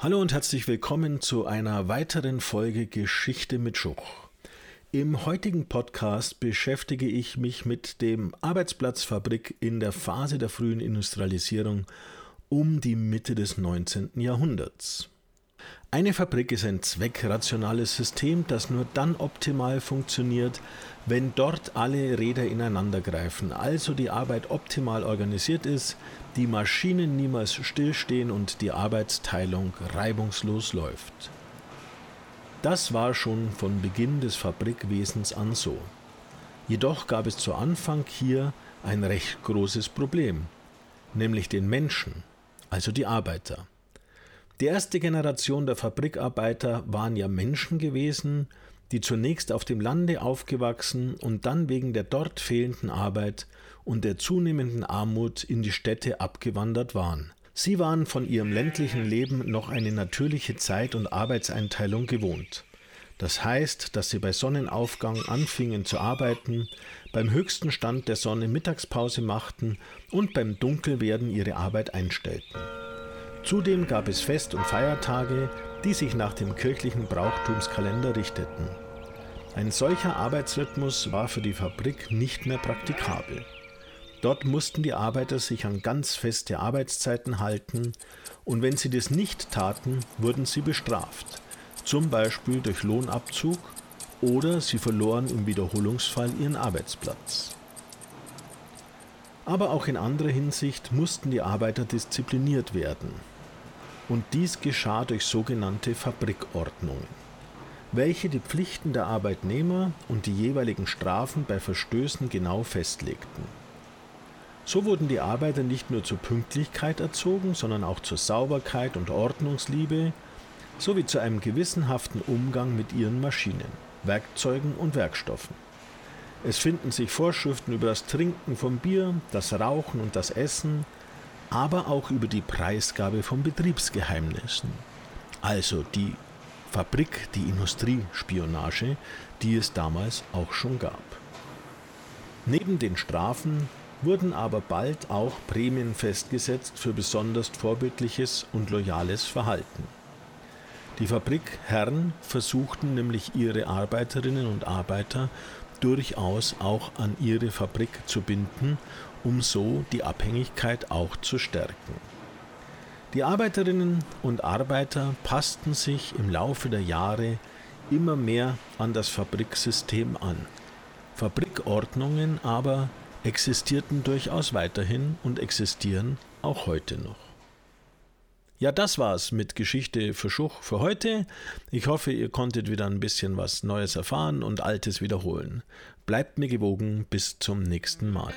Hallo und herzlich willkommen zu einer weiteren Folge Geschichte mit Schuch. Im heutigen Podcast beschäftige ich mich mit dem Arbeitsplatzfabrik in der Phase der frühen Industrialisierung um die Mitte des 19. Jahrhunderts. Eine Fabrik ist ein zweckrationales System, das nur dann optimal funktioniert, wenn dort alle Räder ineinandergreifen, also die Arbeit optimal organisiert ist, die Maschinen niemals stillstehen und die Arbeitsteilung reibungslos läuft. Das war schon von Beginn des Fabrikwesens an so. Jedoch gab es zu Anfang hier ein recht großes Problem, nämlich den Menschen, also die Arbeiter. Die erste Generation der Fabrikarbeiter waren ja Menschen gewesen, die zunächst auf dem Lande aufgewachsen und dann wegen der dort fehlenden Arbeit und der zunehmenden Armut in die Städte abgewandert waren. Sie waren von ihrem ländlichen Leben noch eine natürliche Zeit- und Arbeitseinteilung gewohnt. Das heißt, dass sie bei Sonnenaufgang anfingen zu arbeiten, beim höchsten Stand der Sonne Mittagspause machten und beim Dunkelwerden ihre Arbeit einstellten. Zudem gab es Fest- und Feiertage, die sich nach dem kirchlichen Brauchtumskalender richteten. Ein solcher Arbeitsrhythmus war für die Fabrik nicht mehr praktikabel. Dort mussten die Arbeiter sich an ganz feste Arbeitszeiten halten und wenn sie das nicht taten, wurden sie bestraft, zum Beispiel durch Lohnabzug oder sie verloren im Wiederholungsfall ihren Arbeitsplatz. Aber auch in anderer Hinsicht mussten die Arbeiter diszipliniert werden, und dies geschah durch sogenannte Fabrikordnungen, welche die Pflichten der Arbeitnehmer und die jeweiligen Strafen bei Verstößen genau festlegten. So wurden die Arbeiter nicht nur zur Pünktlichkeit erzogen, sondern auch zur Sauberkeit und Ordnungsliebe sowie zu einem gewissenhaften Umgang mit ihren Maschinen, Werkzeugen und Werkstoffen. Es finden sich Vorschriften über das Trinken von Bier, das Rauchen und das Essen, aber auch über die Preisgabe von Betriebsgeheimnissen, also die Fabrik, die Industriespionage, die es damals auch schon gab. Neben den Strafen wurden aber bald auch Prämien festgesetzt für besonders vorbildliches und loyales Verhalten. Die Fabrikherren versuchten nämlich ihre Arbeiterinnen und Arbeiter durchaus auch an ihre Fabrik zu binden um so die Abhängigkeit auch zu stärken. Die Arbeiterinnen und Arbeiter passten sich im Laufe der Jahre immer mehr an das Fabriksystem an. Fabrikordnungen aber existierten durchaus weiterhin und existieren auch heute noch. Ja, das war's mit Geschichte für Schuch für heute. Ich hoffe, ihr konntet wieder ein bisschen was Neues erfahren und Altes wiederholen. Bleibt mir gewogen, bis zum nächsten Mal.